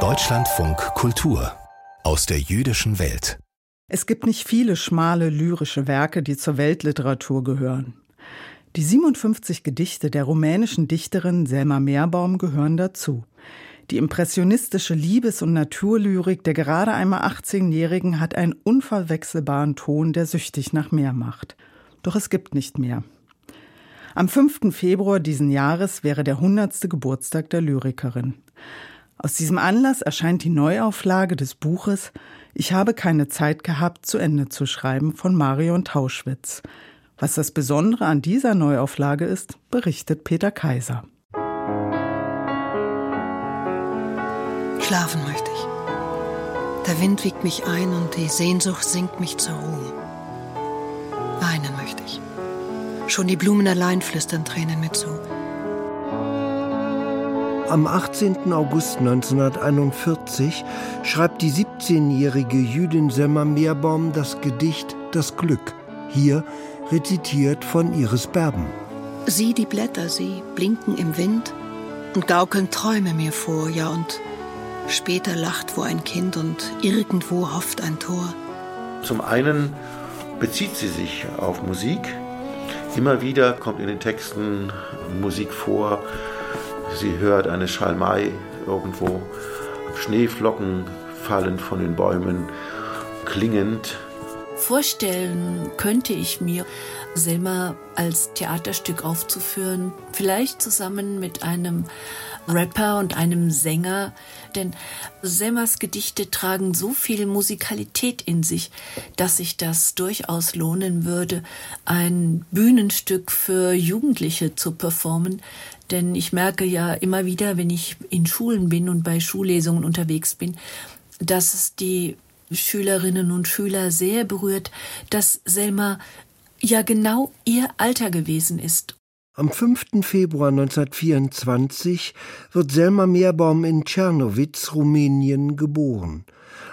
Deutschlandfunk Kultur aus der jüdischen Welt. Es gibt nicht viele schmale lyrische Werke, die zur Weltliteratur gehören. Die 57 Gedichte der rumänischen Dichterin Selma Meerbaum gehören dazu. Die impressionistische Liebes- und Naturlyrik der gerade einmal 18-Jährigen hat einen unverwechselbaren Ton, der süchtig nach mehr macht. Doch es gibt nicht mehr. Am 5. Februar diesen Jahres wäre der 100. Geburtstag der Lyrikerin. Aus diesem Anlass erscheint die Neuauflage des Buches Ich habe keine Zeit gehabt, zu Ende zu schreiben von Marion Tauschwitz. Was das Besondere an dieser Neuauflage ist, berichtet Peter Kaiser. Schlafen möchte ich. Der Wind wiegt mich ein und die Sehnsucht singt mich zur Ruhe. Schon die Blumen allein flüstern Tränen mir zu. Am 18. August 1941 schreibt die 17-jährige Jüdin Selma Meerbaum das Gedicht Das Glück, hier rezitiert von Iris Berben. Sieh die Blätter, sie blinken im Wind und gaukeln Träume mir vor, ja und später lacht wo ein Kind und irgendwo hofft ein Tor. Zum einen bezieht sie sich auf Musik. Immer wieder kommt in den Texten Musik vor, Sie hört eine Schalmei irgendwo, Schneeflocken fallen von den Bäumen, klingend. Vorstellen könnte ich mir, Selma als Theaterstück aufzuführen, vielleicht zusammen mit einem Rapper und einem Sänger, denn Selmas Gedichte tragen so viel Musikalität in sich, dass sich das durchaus lohnen würde, ein Bühnenstück für Jugendliche zu performen, denn ich merke ja immer wieder, wenn ich in Schulen bin und bei Schullesungen unterwegs bin, dass es die Schülerinnen und Schüler sehr berührt, dass Selma ja genau ihr Alter gewesen ist. Am 5. Februar 1924 wird Selma Meerbaum in Tschernowitz, Rumänien, geboren.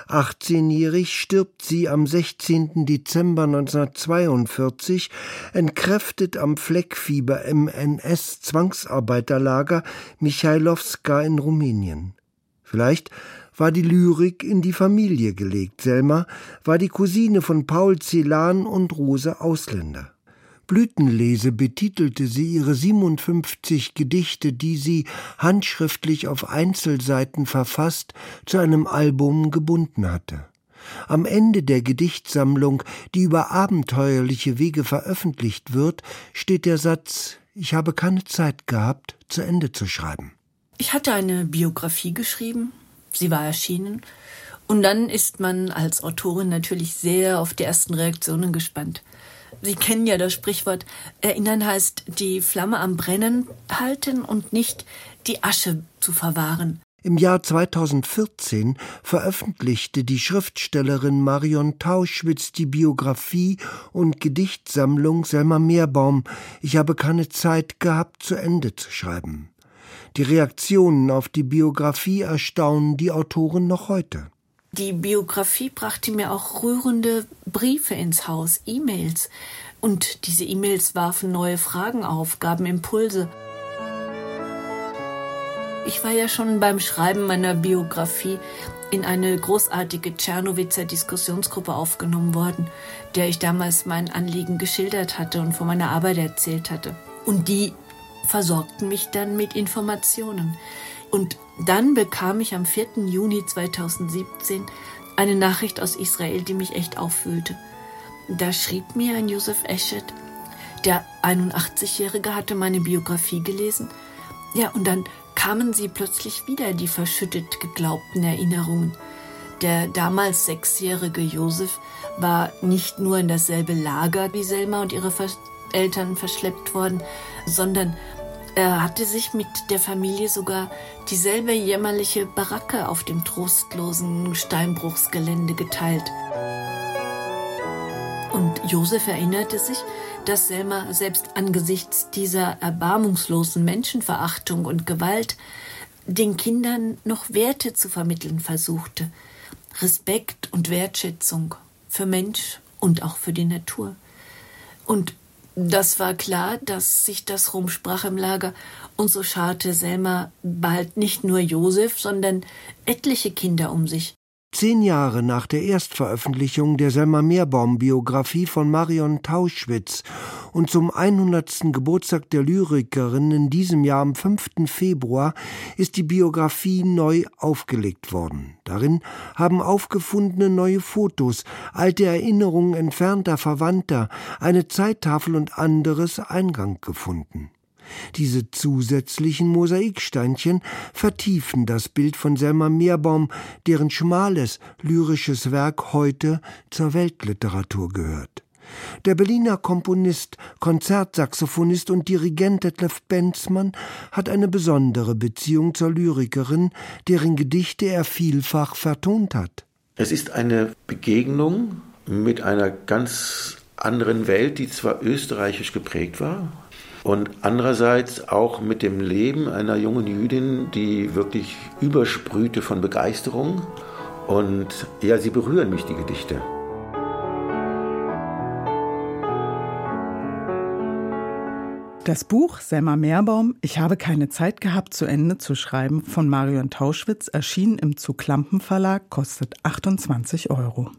18-jährig stirbt sie am 16. Dezember 1942, entkräftet am Fleckfieber im NS-Zwangsarbeiterlager Michailowska in Rumänien. Vielleicht war die Lyrik in die Familie gelegt. Selma war die Cousine von Paul Celan und Rose Ausländer. Blütenlese betitelte sie ihre 57 Gedichte, die sie handschriftlich auf Einzelseiten verfasst, zu einem Album gebunden hatte. Am Ende der Gedichtsammlung, die über abenteuerliche Wege veröffentlicht wird, steht der Satz Ich habe keine Zeit gehabt, zu Ende zu schreiben. Ich hatte eine Biografie geschrieben, sie war erschienen, und dann ist man als Autorin natürlich sehr auf die ersten Reaktionen gespannt. Sie kennen ja das Sprichwort, erinnern heißt die Flamme am Brennen halten und nicht die Asche zu verwahren. Im Jahr 2014 veröffentlichte die Schriftstellerin Marion Tauschwitz die Biografie und Gedichtsammlung Selma Meerbaum Ich habe keine Zeit gehabt, zu Ende zu schreiben. Die Reaktionen auf die Biografie erstaunen die Autorin noch heute. Die Biografie brachte mir auch rührende Briefe ins Haus, E-Mails. Und diese E-Mails warfen neue Fragen auf, gaben Impulse. Ich war ja schon beim Schreiben meiner Biografie in eine großartige Tschernowitzer Diskussionsgruppe aufgenommen worden, der ich damals mein Anliegen geschildert hatte und von meiner Arbeit erzählt hatte. Und die versorgten mich dann mit Informationen. Und dann bekam ich am 4. Juni 2017 eine Nachricht aus Israel, die mich echt aufwühlte. Da schrieb mir ein Josef Eschet, der 81-Jährige hatte meine Biografie gelesen. Ja, und dann kamen sie plötzlich wieder, die verschüttet geglaubten Erinnerungen. Der damals sechsjährige Josef war nicht nur in dasselbe Lager wie Selma und ihre Eltern verschleppt worden, sondern er hatte sich mit der Familie sogar dieselbe jämmerliche Baracke auf dem trostlosen Steinbruchsgelände geteilt. Und Josef erinnerte sich, dass Selma selbst angesichts dieser erbarmungslosen Menschenverachtung und Gewalt den Kindern noch Werte zu vermitteln versuchte. Respekt und Wertschätzung für Mensch und auch für die Natur. Und Das war klar, dass sich das rumsprach im Lager, und so scharte Selma bald nicht nur Josef, sondern etliche Kinder um sich. Zehn Jahre nach der Erstveröffentlichung der Selma Meerbaum-Biografie von Marion Tauschwitz und zum 100. Geburtstag der Lyrikerin in diesem Jahr am 5. Februar ist die Biografie neu aufgelegt worden. Darin haben aufgefundene neue Fotos, alte Erinnerungen entfernter Verwandter, eine Zeittafel und anderes Eingang gefunden. Diese zusätzlichen Mosaiksteinchen vertiefen das Bild von Selma Meerbaum, deren schmales lyrisches Werk heute zur Weltliteratur gehört. Der Berliner Komponist, Konzertsaxophonist und Dirigent Detlef Benzmann hat eine besondere Beziehung zur Lyrikerin, deren Gedichte er vielfach vertont hat. Es ist eine Begegnung mit einer ganz anderen Welt, die zwar österreichisch geprägt war, und andererseits auch mit dem Leben einer jungen Jüdin, die wirklich übersprühte von Begeisterung. Und ja, sie berühren mich, die Gedichte. Das Buch Selma Meerbaum Ich habe keine Zeit gehabt, zu Ende zu schreiben von Marion Tauschwitz erschien im Zuglampen Verlag, kostet 28 Euro.